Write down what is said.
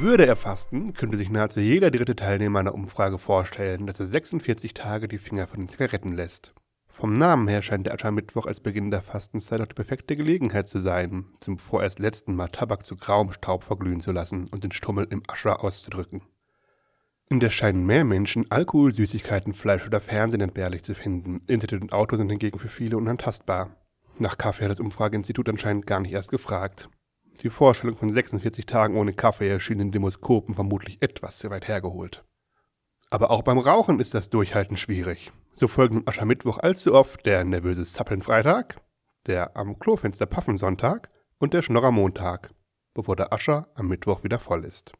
Würde er fasten, könnte sich nahezu jeder dritte Teilnehmer einer Umfrage vorstellen, dass er 46 Tage die Finger von den Zigaretten lässt. Vom Namen her scheint der Aschermittwoch als Beginn der Fastenzeit auch die perfekte Gelegenheit zu sein, zum vorerst letzten Mal Tabak zu grauem Staub verglühen zu lassen und den Stummel im Ascher auszudrücken. Und es scheinen mehr Menschen Alkohol, Süßigkeiten, Fleisch oder Fernsehen entbehrlich zu finden. Internet und Auto sind hingegen für viele unantastbar. Nach Kaffee hat das Umfrageinstitut anscheinend gar nicht erst gefragt. Die Vorstellung von 46 Tagen ohne Kaffee erschien den Demoskopen vermutlich etwas zu weit hergeholt. Aber auch beim Rauchen ist das Durchhalten schwierig. So folgen am Aschermittwoch allzu oft der nervöse Zappeln-Freitag, der am Klofenster Paffensonntag und der Schnorrer Montag, bevor der Ascher am Mittwoch wieder voll ist.